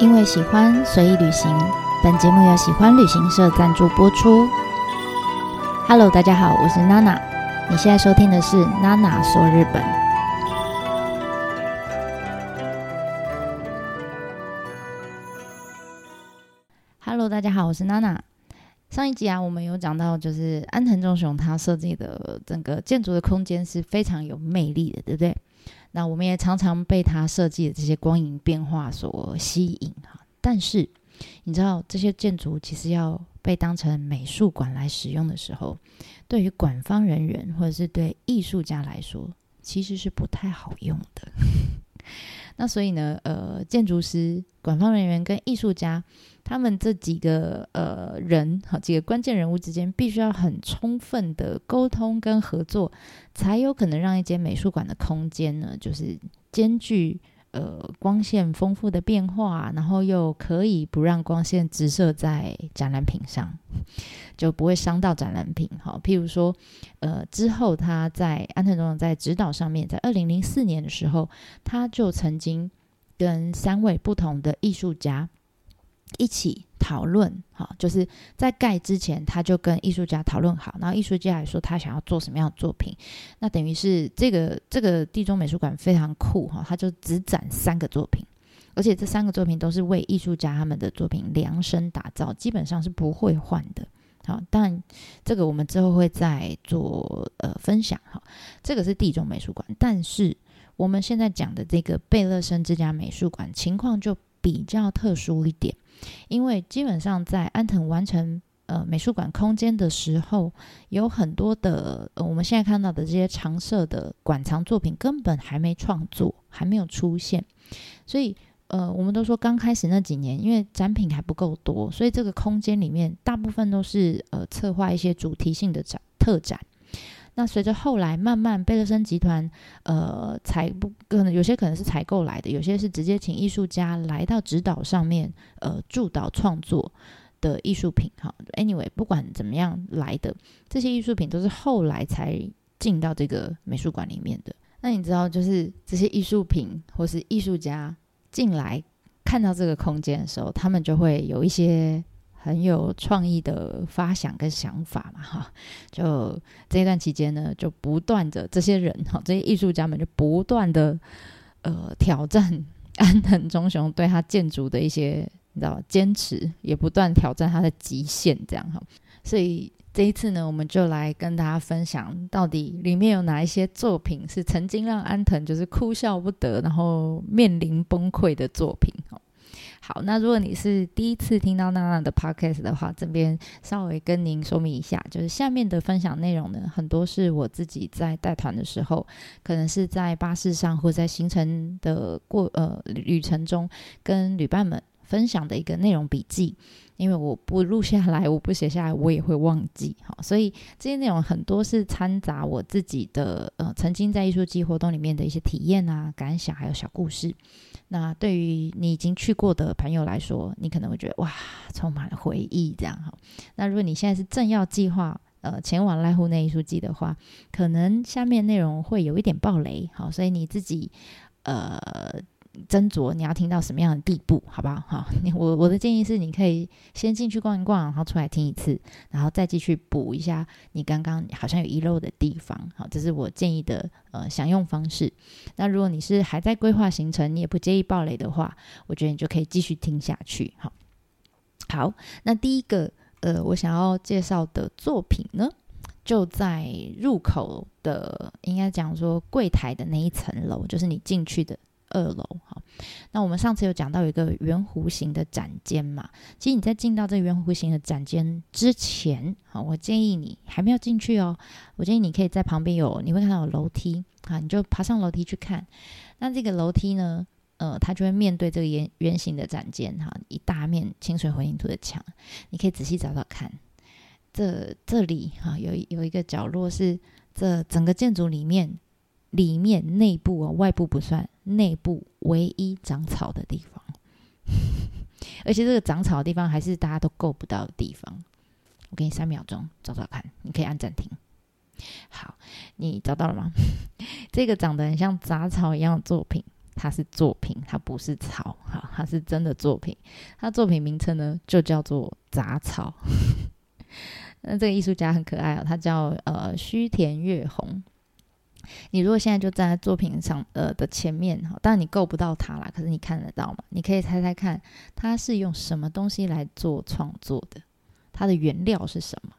因为喜欢，随意旅行。本节目由喜欢旅行社赞助播出。Hello，大家好，我是娜娜。你现在收听的是娜娜说日本。Hello，大家好，我是娜娜。上一集啊，我们有讲到，就是安藤忠雄他设计的整个建筑的空间是非常有魅力的，对不对？那我们也常常被他设计的这些光影变化所吸引哈。但是你知道，这些建筑其实要被当成美术馆来使用的时候，对于馆方人员或者是对艺术家来说，其实是不太好用的。那所以呢，呃，建筑师、管方人员跟艺术家，他们这几个呃人，好几个关键人物之间，必须要很充分的沟通跟合作，才有可能让一间美术馆的空间呢，就是兼具。呃，光线丰富的变化，然后又可以不让光线直射在展览品上，就不会伤到展览品。好，譬如说，呃，之后他在安藤忠雄在指导上面，在二零零四年的时候，他就曾经跟三位不同的艺术家。一起讨论，哈，就是在盖之前，他就跟艺术家讨论好，然后艺术家来说他想要做什么样的作品，那等于是这个这个地中美术馆非常酷哈，他就只展三个作品，而且这三个作品都是为艺术家他们的作品量身打造，基本上是不会换的，好，但这个我们之后会再做呃分享哈，这个是地中美术馆，但是我们现在讲的这个贝勒森这家美术馆情况就比较特殊一点。因为基本上在安藤完成呃美术馆空间的时候，有很多的呃我们现在看到的这些常设的馆藏作品根本还没创作，还没有出现，所以呃我们都说刚开始那几年，因为展品还不够多，所以这个空间里面大部分都是呃策划一些主题性的展特展。那随着后来慢慢贝勒森集团，呃，采不可能有些可能是采购来的，有些是直接请艺术家来到指导上面，呃，助导创作的艺术品。哈，anyway，不管怎么样来的这些艺术品都是后来才进到这个美术馆里面的。那你知道，就是这些艺术品或是艺术家进来看到这个空间的时候，他们就会有一些。很有创意的发想跟想法嘛，哈，就这一段期间呢，就不断的这些人哈，这些艺术家们就不断的呃挑战安藤忠雄对他建筑的一些你知道坚持，也不断挑战他的极限，这样哈。所以这一次呢，我们就来跟大家分享，到底里面有哪一些作品是曾经让安藤就是哭笑不得，然后面临崩溃的作品，哈。好，那如果你是第一次听到娜娜的 podcast 的话，这边稍微跟您说明一下，就是下面的分享内容呢，很多是我自己在带团的时候，可能是在巴士上或在行程的过呃旅程中，跟旅伴们分享的一个内容笔记。因为我不录下来，我不写下来，我也会忘记。好，所以这些内容很多是掺杂我自己的呃曾经在艺术季活动里面的一些体验啊、感想，还有小故事。那对于你已经去过的朋友来说，你可能会觉得哇，充满了回忆这样哈。那如果你现在是正要计划呃前往濑户内艺术季的话，可能下面内容会有一点暴雷，好，所以你自己呃。斟酌你要听到什么样的地步，好不好？好，我我的建议是，你可以先进去逛一逛，然后出来听一次，然后再继续补一下你刚刚好像有遗漏的地方。好，这是我建议的呃享用方式。那如果你是还在规划行程，你也不介意暴雷的话，我觉得你就可以继续听下去。好，好，那第一个呃，我想要介绍的作品呢，就在入口的，应该讲说柜台的那一层楼，就是你进去的。二楼哈，那我们上次有讲到有一个圆弧形的展间嘛，其实你在进到这圆弧形的展间之前，好，我建议你还没有进去哦，我建议你可以在旁边有，你会看到有楼梯，啊，你就爬上楼梯去看。那这个楼梯呢，呃，它就会面对这个圆圆形的展间哈，一大面清水混凝土的墙，你可以仔细找找看，这这里哈有有一个角落是这整个建筑里面。里面内部哦，外部不算，内部唯一长草的地方，而且这个长草的地方还是大家都够不到的地方。我给你三秒钟找找看，你可以按暂停。好，你找到了吗？这个长得很像杂草一样的作品，它是作品，它不是草，哈，它是真的作品。它作品名称呢就叫做杂草。那这个艺术家很可爱哦，他叫呃须田月红。你如果现在就站在作品上呃的前面哈，当然你够不到它啦，可是你看得到嘛？你可以猜猜看，它是用什么东西来做创作的？它的原料是什么？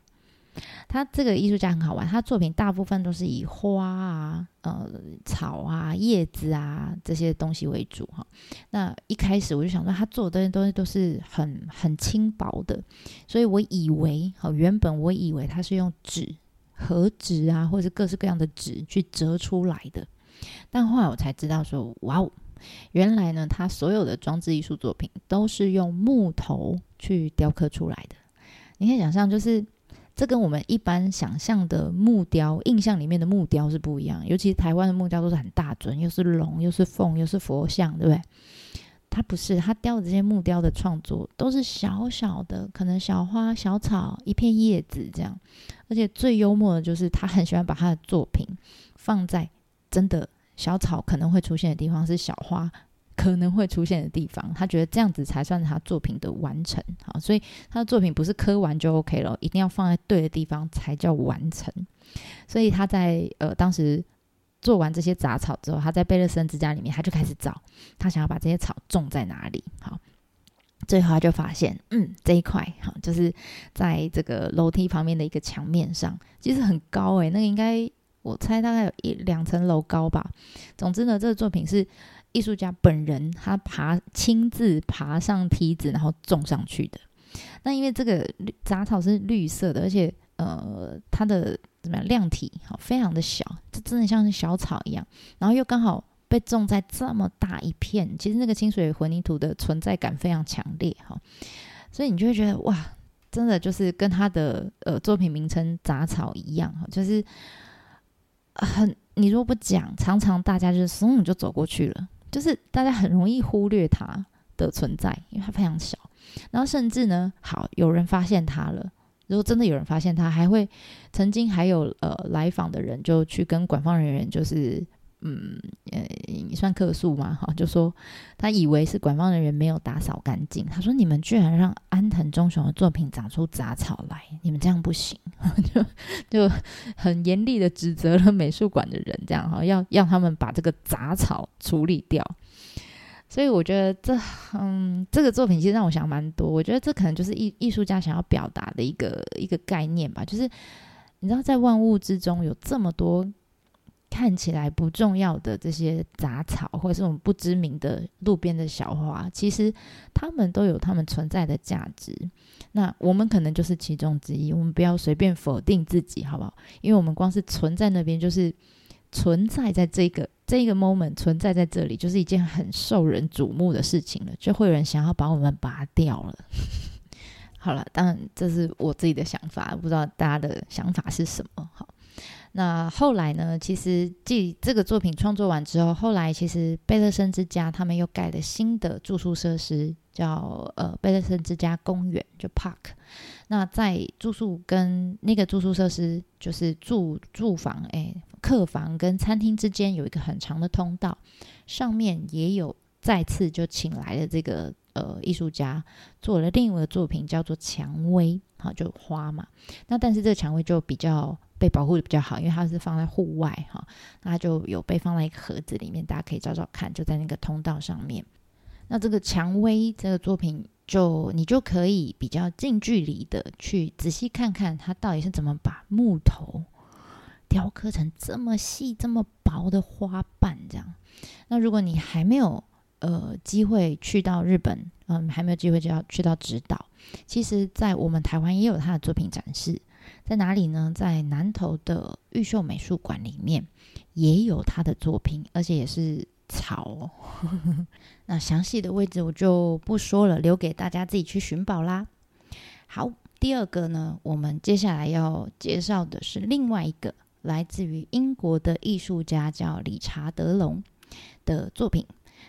他这个艺术家很好玩，他作品大部分都是以花啊、呃草啊、叶子啊这些东西为主哈。那一开始我就想说，他做的这些东西都是很很轻薄的，所以我以为，哈原本我以为他是用纸、和纸啊，或者各式各样的纸去折出来的。但后来我才知道说，哇哦，原来呢，他所有的装置艺术作品都是用木头去雕刻出来的。你可以想象，就是。这跟我们一般想象的木雕、印象里面的木雕是不一样，尤其台湾的木雕都是很大尊，又是龙，又是凤，又是佛像，对不对？他不是，他雕的这些木雕的创作都是小小的，可能小花、小草、一片叶子这样。而且最幽默的就是他很喜欢把他的作品放在真的小草可能会出现的地方，是小花。可能会出现的地方，他觉得这样子才算他作品的完成。好，所以他的作品不是刻完就 OK 了，一定要放在对的地方才叫完成。所以他在呃当时做完这些杂草之后，他在贝勒森之家里面，他就开始找他想要把这些草种在哪里。好，最后他就发现，嗯，这一块好，就是在这个楼梯旁边的一个墙面上，其实很高诶，那个应该我猜大概有一两层楼高吧。总之呢，这个作品是。艺术家本人他爬亲自爬上梯子，然后种上去的。那因为这个杂草是绿色的，而且呃，它的怎么样量体好非常的小，这真的像是小草一样。然后又刚好被种在这么大一片，其实那个清水混凝土的存在感非常强烈哈。所以你就会觉得哇，真的就是跟他的呃作品名称杂草一样哈，就是很你如果不讲，常常大家就是嗖就走过去了。就是大家很容易忽略它的存在，因为它非常小。然后甚至呢，好有人发现它了。如果真的有人发现他，还会曾经还有呃来访的人就去跟馆方人员就是。嗯，呃，算客诉吗？哈，就说他以为是馆方人员没有打扫干净。他说：“你们居然让安藤忠雄的作品长出杂草来，你们这样不行。”就就很严厉的指责了美术馆的人，这样哈，要让他们把这个杂草处理掉。所以我觉得这，嗯，这个作品其实让我想蛮多。我觉得这可能就是艺艺术家想要表达的一个一个概念吧，就是你知道，在万物之中有这么多。看起来不重要的这些杂草，或者是我们不知名的路边的小花，其实它们都有它们存在的价值。那我们可能就是其中之一，我们不要随便否定自己，好不好？因为我们光是存在那边，就是存在在这个这个 moment，存在在这里，就是一件很受人瞩目的事情了，就会有人想要把我们拔掉了。好了，当然这是我自己的想法，不知道大家的想法是什么？好。那后来呢？其实继这个作品创作完之后，后来其实贝勒森之家他们又盖了新的住宿设施，叫呃贝勒森之家公园，就 Park。那在住宿跟那个住宿设施，就是住住房、哎客房跟餐厅之间有一个很长的通道，上面也有再次就请来了这个呃艺术家做了另一个作品，叫做蔷薇，好就花嘛。那但是这个蔷薇就比较。被保护的比较好，因为它是放在户外哈，那就有被放在一个盒子里面，大家可以找找看，就在那个通道上面。那这个蔷薇这个作品，就你就可以比较近距离的去仔细看看它到底是怎么把木头雕刻成这么细、这么薄的花瓣这样。那如果你还没有呃机会去到日本，嗯，还没有机会就要去到指导，其实在我们台湾也有他的作品展示。在哪里呢？在南投的玉秀美术馆里面也有他的作品，而且也是草。那详细的位置我就不说了，留给大家自己去寻宝啦。好，第二个呢，我们接下来要介绍的是另外一个来自于英国的艺术家，叫理查德龙的作品。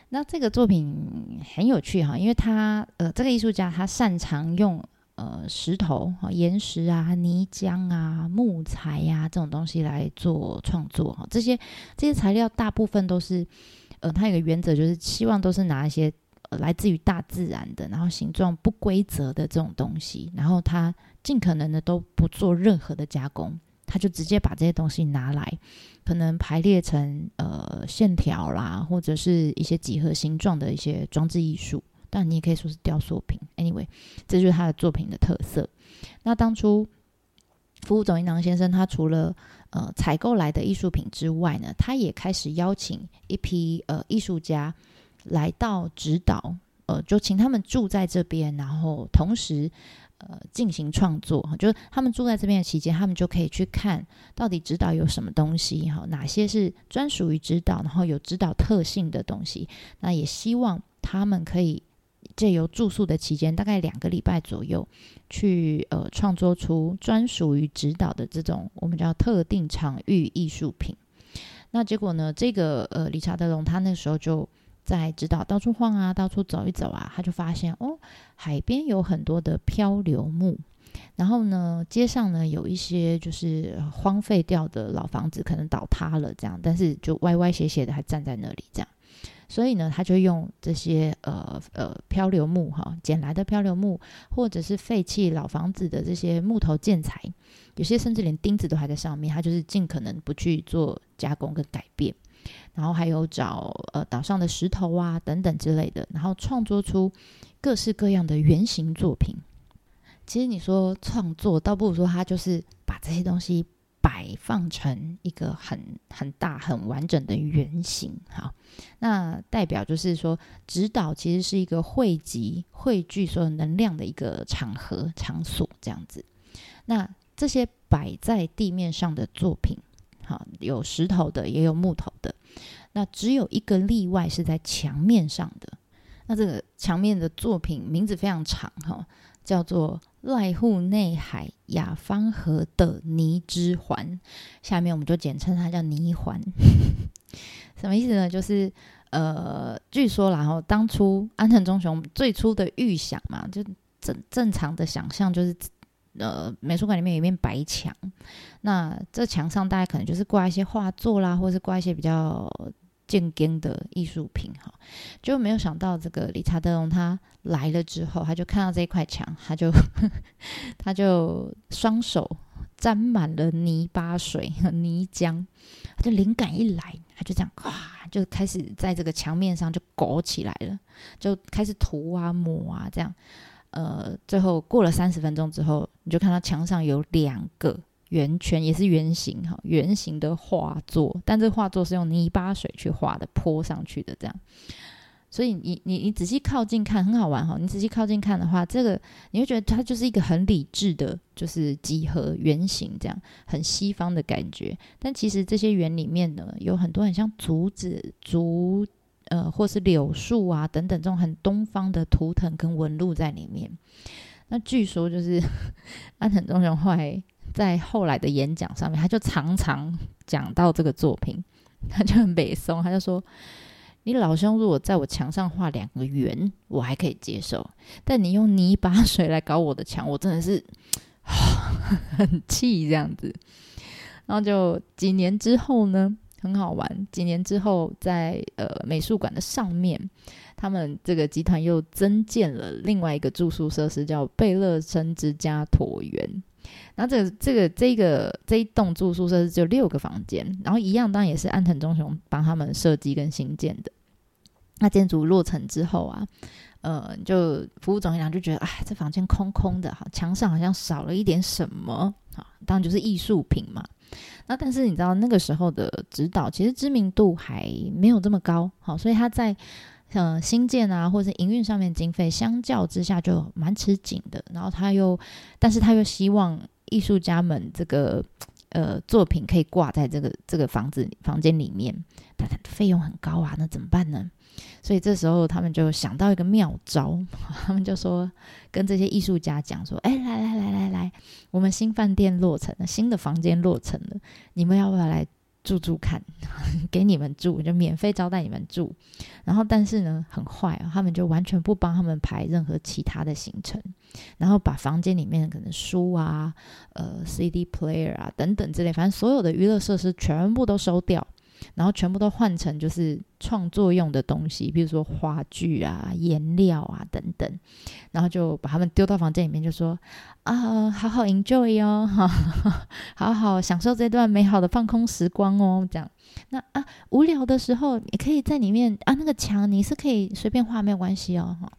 那这个作品很有趣哈，因为他呃，这个艺术家他擅长用。呃，石头、岩石啊、泥浆啊、木材呀这种东西来做创作哈，这些这些材料大部分都是呃，他有个原则就是希望都是拿一些呃来自于大自然的，然后形状不规则的这种东西，然后他尽可能的都不做任何的加工，他就直接把这些东西拿来，可能排列成呃线条啦，或者是一些几何形状的一些装置艺术。但你也可以说是雕塑品。Anyway，这就是他的作品的特色。那当初服务总银囊先生，他除了呃采购来的艺术品之外呢，他也开始邀请一批呃艺术家来到指导，呃，就请他们住在这边，然后同时呃进行创作哈。就是他们住在这边的期间，他们就可以去看到底指导有什么东西，哈，哪些是专属于指导，然后有指导特性的东西。那也希望他们可以。借由住宿的期间，大概两个礼拜左右，去呃创作出专属于指导的这种我们叫特定场域艺术品。那结果呢，这个呃理查德龙他那时候就在指导到处晃啊，到处走一走啊，他就发现哦，海边有很多的漂流木，然后呢，街上呢有一些就是荒废掉的老房子，可能倒塌了这样，但是就歪歪斜斜的还站在那里这样。所以呢，他就用这些呃呃漂流木哈捡来的漂流木，或者是废弃老房子的这些木头建材，有些甚至连钉子都还在上面，他就是尽可能不去做加工跟改变。然后还有找呃岛上的石头啊等等之类的，然后创作出各式各样的圆形作品。其实你说创作，倒不如说他就是把这些东西。摆放成一个很很大、很完整的圆形，好，那代表就是说，指导其实是一个汇集、汇聚所有能量的一个场合、场所这样子。那这些摆在地面上的作品，好，有石头的，也有木头的，那只有一个例外是在墙面上的。那这个墙面的作品名字非常长，哈。叫做濑户内海雅芳河的泥之环，下面我们就简称它叫泥环。什么意思呢？就是呃，据说然后当初安藤忠雄最初的预想嘛，就正正常的想象就是呃，美术馆里面有一面白墙，那这墙上大概可能就是挂一些画作啦，或者是挂一些比较。建根的艺术品哈，就没有想到这个理查德龙他来了之后，他就看到这一块墙，他就 他就双手沾满了泥巴水和泥浆，他就灵感一来，他就这样咵就开始在这个墙面上就裹起来了，就开始涂啊抹啊这样，呃，最后过了三十分钟之后，你就看到墙上有两个。圆圈也是圆形哈，圆形的画作，但这画作是用泥巴水去画的，泼上去的这样。所以你你你仔细靠近看，很好玩哈。你仔细靠近看的话，这个你会觉得它就是一个很理智的，就是几何圆形这样，很西方的感觉。但其实这些圆里面呢，有很多很像竹子、竹呃，或是柳树啊等等这种很东方的图腾跟纹路在里面。那据说就是 安藤忠雄后来。在后来的演讲上面，他就常常讲到这个作品，他就很北松，他就说：“你老兄如果在我墙上画两个圆，我还可以接受；但你用泥巴水来搞我的墙，我真的是 很气这样子。”然后就几年之后呢，很好玩。几年之后，在呃美术馆的上面，他们这个集团又增建了另外一个住宿设施，叫贝勒森之家椭圆。然后这个这个这个这一栋住宿舍是只有六个房间，然后一样当然也是安藤忠雄帮他们设计跟新建的。那建筑落成之后啊，呃，就服务总长就觉得，哎，这房间空空的哈，墙上好像少了一点什么啊，当然就是艺术品嘛。那但是你知道那个时候的指导其实知名度还没有这么高，好，所以他在。像新建啊，或者是营运上面经费相较之下就蛮吃紧的。然后他又，但是他又希望艺术家们这个呃作品可以挂在这个这个房子房间里面，但他费用很高啊，那怎么办呢？所以这时候他们就想到一个妙招，他们就说跟这些艺术家讲说：“哎，来来来来来，我们新饭店落成了，新的房间落成了，你们要不要来？”住住看，给你们住，就免费招待你们住。然后，但是呢，很坏啊，他们就完全不帮他们排任何其他的行程，然后把房间里面可能书啊、呃 CD player 啊等等之类，反正所有的娱乐设施全部都收掉。然后全部都换成就是创作用的东西，比如说话剧啊、颜料啊等等，然后就把他们丢到房间里面，就说啊，好好 enjoy 哦，好好享受这段美好的放空时光哦，这样。那啊，无聊的时候，你可以在里面啊，那个墙你是可以随便画，没有关系哦，哈。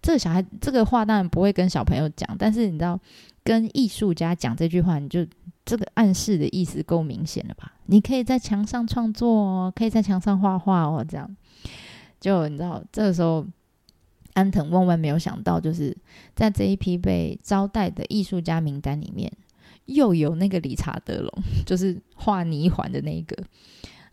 这个小孩这个话当然不会跟小朋友讲，但是你知道，跟艺术家讲这句话，你就这个暗示的意思够明显了吧？你可以在墙上创作哦，可以在墙上画画哦，这样就你知道，这个时候安藤万万没有想到，就是在这一批被招待的艺术家名单里面，又有那个理查德龙，就是画泥环的那一个。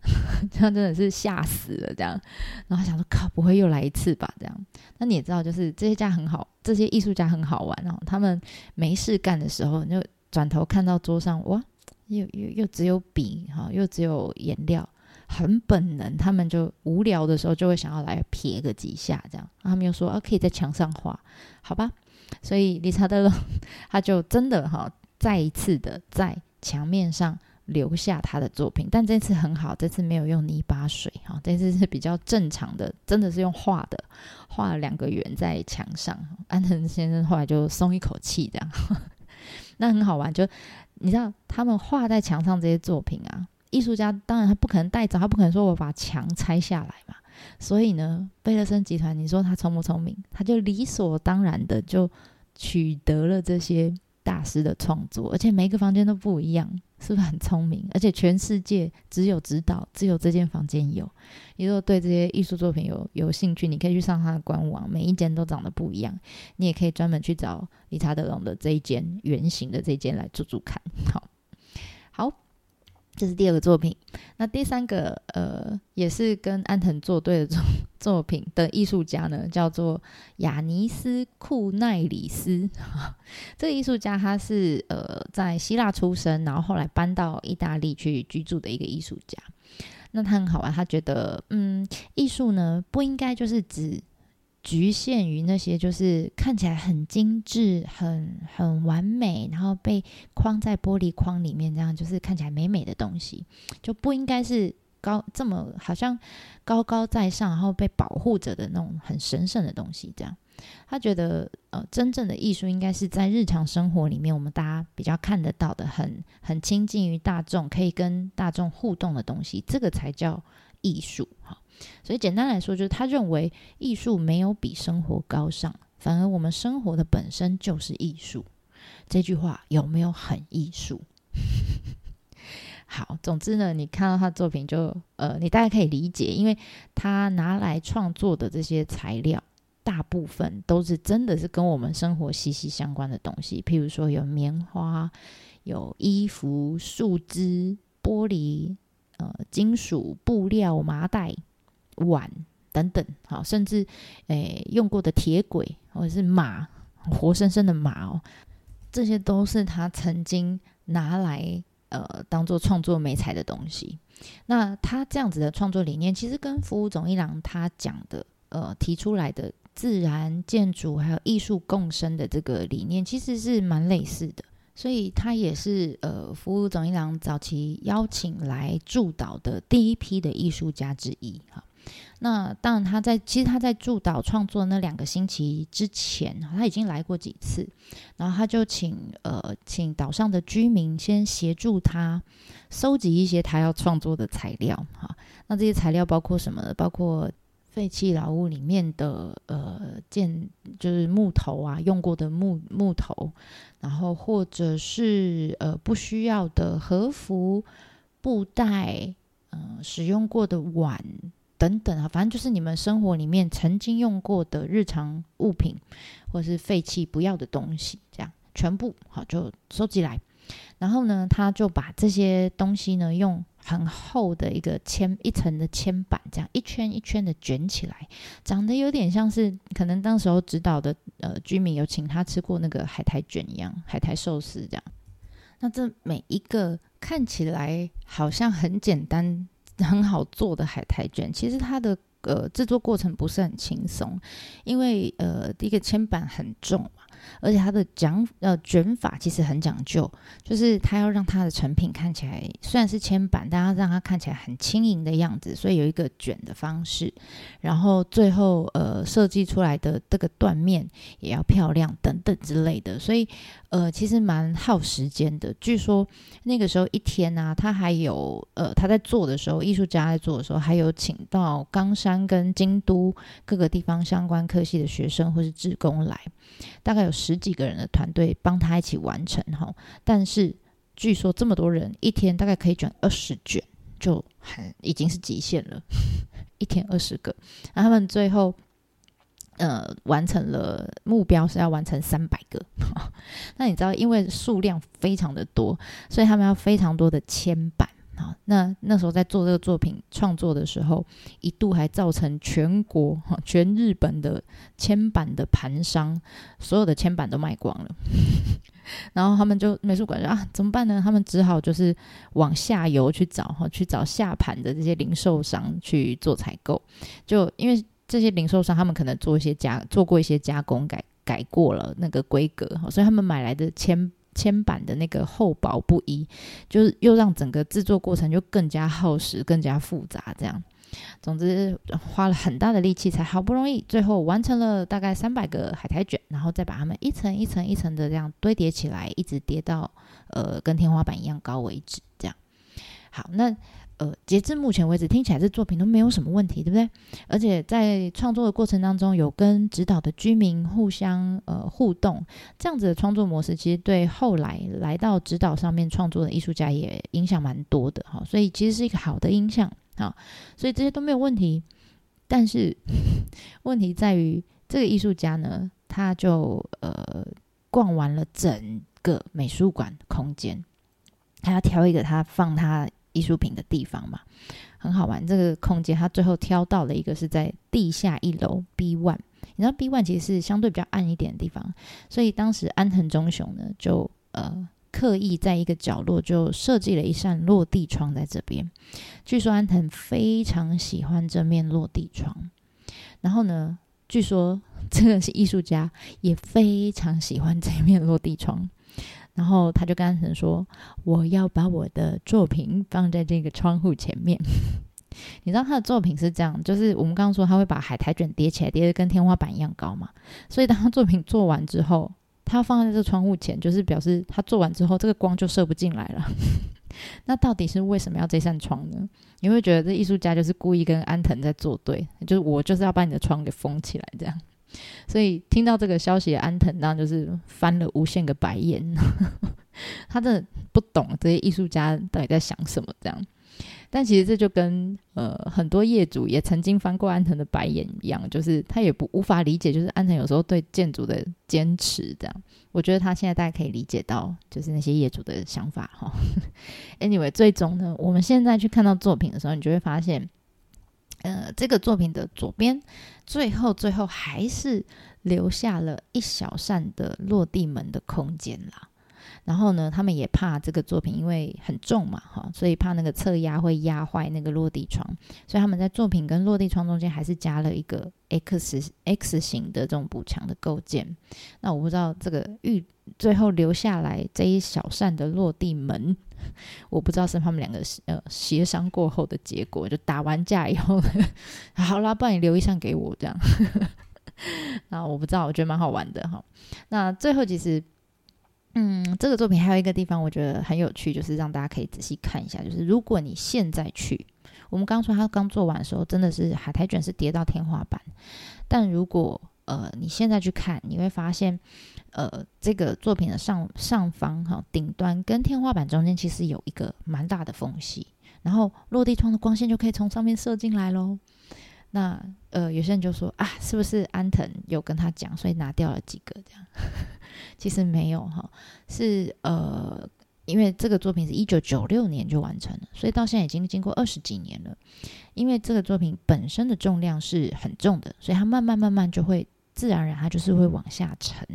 他真的是吓死了，这样，然后想说靠，不会又来一次吧？这样，那你也知道，就是这些家很好，这些艺术家很好玩哦。他们没事干的时候，就转头看到桌上，哇，又又又只有笔哈，又只有颜料，很本能，他们就无聊的时候就会想要来撇个几下，这样。他们又说啊，可以在墙上画，好吧？所以理查德他就真的哈，再一次的在墙面上。留下他的作品，但这次很好，这次没有用泥巴水哈，这次是比较正常的，真的是用画的，画了两个圆在墙上。安藤先生后来就松一口气，这样，那很好玩。就你知道，他们画在墙上这些作品啊，艺术家当然他不可能带走，他不可能说我把墙拆下来嘛。所以呢，贝勒森集团，你说他聪不聪明？他就理所当然的就取得了这些。大师的创作，而且每个房间都不一样，是不是很聪明？而且全世界只有指导，只有这间房间有。你如果对这些艺术作品有有兴趣，你可以去上他的官网，每一间都长得不一样。你也可以专门去找理查德龙的这一间圆形的这间来住住看。好，好。这是第二个作品，那第三个呃，也是跟安藤作对的作 作品的艺术家呢，叫做雅尼斯库奈里斯。这个艺术家他是呃在希腊出生，然后后来搬到意大利去居住的一个艺术家。那他很好玩，他觉得嗯，艺术呢不应该就是指。局限于那些就是看起来很精致、很很完美，然后被框在玻璃框里面，这样就是看起来美美的东西，就不应该是高这么好像高高在上，然后被保护着的那种很神圣的东西。这样，他觉得呃，真正的艺术应该是在日常生活里面，我们大家比较看得到的，很很亲近于大众，可以跟大众互动的东西，这个才叫艺术哈。所以简单来说，就是他认为艺术没有比生活高尚，反而我们生活的本身就是艺术。这句话有没有很艺术？好，总之呢，你看到他的作品就呃，你大概可以理解，因为他拿来创作的这些材料，大部分都是真的是跟我们生活息息相关的东西，譬如说有棉花、有衣服、树枝、玻璃、呃，金属、布料、麻袋。碗等等，好，甚至诶用过的铁轨或者是马，活生生的马哦，这些都是他曾经拿来呃当做创作美材的东西。那他这样子的创作理念，其实跟服务总一郎他讲的呃提出来的自然建筑还有艺术共生的这个理念，其实是蛮类似的。所以他也是呃服务总一郎早期邀请来驻岛的第一批的艺术家之一，哈。那当然，他在其实他在驻岛创作那两个星期之前，他已经来过几次，然后他就请呃请岛上的居民先协助他收集一些他要创作的材料哈。那这些材料包括什么？包括废弃老屋里面的呃建就是木头啊，用过的木木头，然后或者是呃不需要的和服、布袋，嗯，使用过的碗。等等啊，反正就是你们生活里面曾经用过的日常物品，或是废弃不要的东西，这样全部好就收集来。然后呢，他就把这些东西呢，用很厚的一个铅一层的铅板，这样一圈一圈的卷起来，长得有点像是可能当时候指导的呃居民有请他吃过那个海苔卷一样，海苔寿司这样。那这每一个看起来好像很简单。很好做的海苔卷，其实它的呃制作过程不是很轻松，因为呃第一个铅板很重嘛，而且它的讲呃卷法其实很讲究，就是它要让它的成品看起来虽然是铅板，但要让它看起来很轻盈的样子，所以有一个卷的方式，然后最后呃设计出来的这个缎面也要漂亮等等之类的，所以呃其实蛮耗时间的。据说那个时候一天呢，他还有呃他在做的时候，艺术家在做的时候，还有请到冈山跟京都各个地方相关科系的学生或是职工来。大概有十几个人的团队帮他一起完成哈，但是据说这么多人一天大概可以卷二十卷，就很已经是极限了，一天二十个。然后他们最后呃完成了目标是要完成三百个，那你知道因为数量非常的多，所以他们要非常多的铅板。好，那那时候在做这个作品创作的时候，一度还造成全国哈全日本的铅板的盘商，所有的铅板都卖光了。然后他们就美术馆说啊，怎么办呢？他们只好就是往下游去找哈，去找下盘的这些零售商去做采购。就因为这些零售商，他们可能做一些加做过一些加工改改过了那个规格，所以他们买来的铅。铅板的那个厚薄不一，就是又让整个制作过程就更加耗时、更加复杂。这样，总之花了很大的力气，才好不容易最后完成了大概三百个海苔卷，然后再把它们一层一层一层的这样堆叠起来，一直叠到呃跟天花板一样高为止。这样，好，那。呃，截至目前为止，听起来这作品都没有什么问题，对不对？而且在创作的过程当中，有跟指导的居民互相呃互动，这样子的创作模式，其实对后来来到指导上面创作的艺术家也影响蛮多的哈。所以其实是一个好的影响啊。所以这些都没有问题，但是 问题在于这个艺术家呢，他就呃逛完了整个美术馆空间，他要挑一个他放他。艺术品的地方嘛，很好玩。这个空间，他最后挑到了一个是在地下一楼 B one。你知道 B one 其实是相对比较暗一点的地方，所以当时安藤忠雄呢，就呃刻意在一个角落就设计了一扇落地窗在这边。据说安藤非常喜欢这面落地窗，然后呢，据说这个是艺术家也非常喜欢这面落地窗。然后他就跟安藤说：“我要把我的作品放在这个窗户前面。”你知道他的作品是这样，就是我们刚刚说他会把海苔卷叠起来，叠得跟天花板一样高嘛。所以当他作品做完之后，他放在这窗户前，就是表示他做完之后，这个光就射不进来了。那到底是为什么要这扇窗呢？你会觉得这艺术家就是故意跟安藤在作对，就是我就是要把你的窗给封起来，这样。所以听到这个消息，安藤当然就是翻了无限个白眼。他真的不懂这些艺术家到底在想什么这样。但其实这就跟呃很多业主也曾经翻过安藤的白眼一样，就是他也不无法理解，就是安藤有时候对建筑的坚持这样。我觉得他现在大概可以理解到，就是那些业主的想法哈。Anyway，最终呢，我们现在去看到作品的时候，你就会发现。呃，这个作品的左边，最后最后还是留下了一小扇的落地门的空间啦。然后呢，他们也怕这个作品因为很重嘛，哈，所以怕那个侧压会压坏那个落地窗，所以他们在作品跟落地窗中间还是加了一个 X X 型的这种补墙的构件。那我不知道这个预最后留下来这一小扇的落地门。我不知道是他们两个呃协商过后的结果，就打完架以后，好啦，不然你留一项给我这样。那 我不知道，我觉得蛮好玩的哈。那最后其实，嗯，这个作品还有一个地方我觉得很有趣，就是让大家可以仔细看一下，就是如果你现在去，我们刚说他刚做完的时候，真的是海苔卷是叠到天花板，但如果呃你现在去看，你会发现。呃，这个作品的上上方哈顶端跟天花板中间其实有一个蛮大的缝隙，然后落地窗的光线就可以从上面射进来喽。那呃，有些人就说啊，是不是安藤有跟他讲，所以拿掉了几个这样？其实没有哈，是呃，因为这个作品是一九九六年就完成了，所以到现在已经经过二十几年了。因为这个作品本身的重量是很重的，所以它慢慢慢慢就会自然而然它就是会往下沉。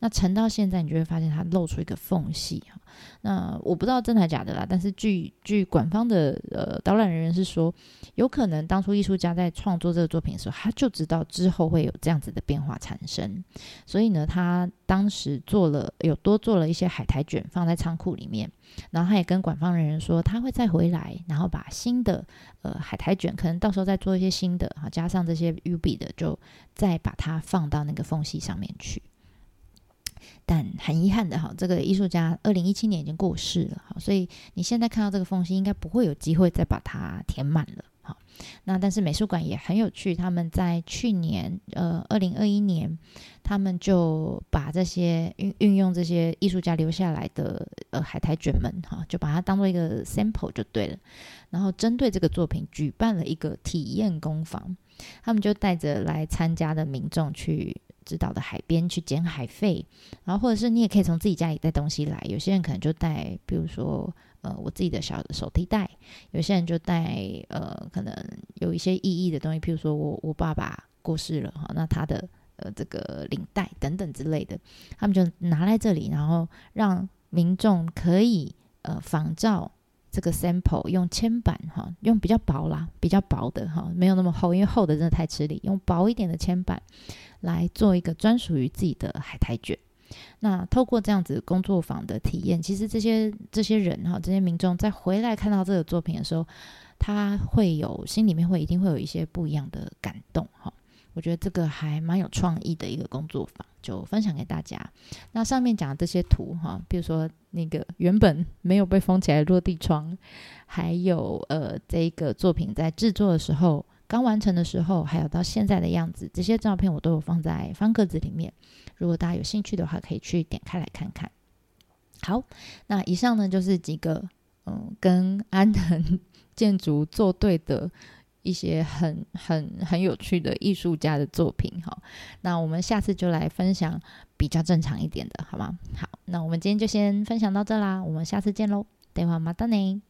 那沉到现在，你就会发现它露出一个缝隙哈。那我不知道真的假的啦，但是据据馆方的呃导览人员是说，有可能当初艺术家在创作这个作品的时候，他就知道之后会有这样子的变化产生，所以呢，他当时做了有多做了一些海苔卷放在仓库里面，然后他也跟馆方人员说他会再回来，然后把新的呃海苔卷可能到时候再做一些新的哈，加上这些 U B 的，就再把它放到那个缝隙上面去。但很遗憾的哈，这个艺术家二零一七年已经过世了哈，所以你现在看到这个缝隙，应该不会有机会再把它填满了哈。那但是美术馆也很有趣，他们在去年呃二零二一年，他们就把这些运运用这些艺术家留下来的呃海苔卷们哈，就把它当做一个 sample 就对了，然后针对这个作品举办了一个体验工坊，他们就带着来参加的民众去。指导的海边去捡海废，然后或者是你也可以从自己家里带东西来。有些人可能就带，比如说呃我自己的小手提袋；有些人就带呃可能有一些意义的东西，譬如说我我爸爸过世了哈，那他的呃这个领带等等之类的，他们就拿来这里，然后让民众可以呃仿照这个 sample 用铅板哈，用比较薄啦，比较薄的哈，没有那么厚，因为厚的真的太吃力，用薄一点的铅板。来做一个专属于自己的海苔卷。那透过这样子工作坊的体验，其实这些这些人哈，这些民众在回来看到这个作品的时候，他会有心里面会一定会有一些不一样的感动哈。我觉得这个还蛮有创意的一个工作坊，就分享给大家。那上面讲的这些图哈，比如说那个原本没有被封起来的落地窗，还有呃这个作品在制作的时候。刚完成的时候，还有到现在的样子，这些照片我都有放在方格子里面。如果大家有兴趣的话，可以去点开来看看。好，那以上呢就是几个嗯跟安藤 建筑作对的一些很很很有趣的艺术家的作品。哈，那我们下次就来分享比较正常一点的，好吗？好，那我们今天就先分享到这啦，我们下次见喽，电话马达内。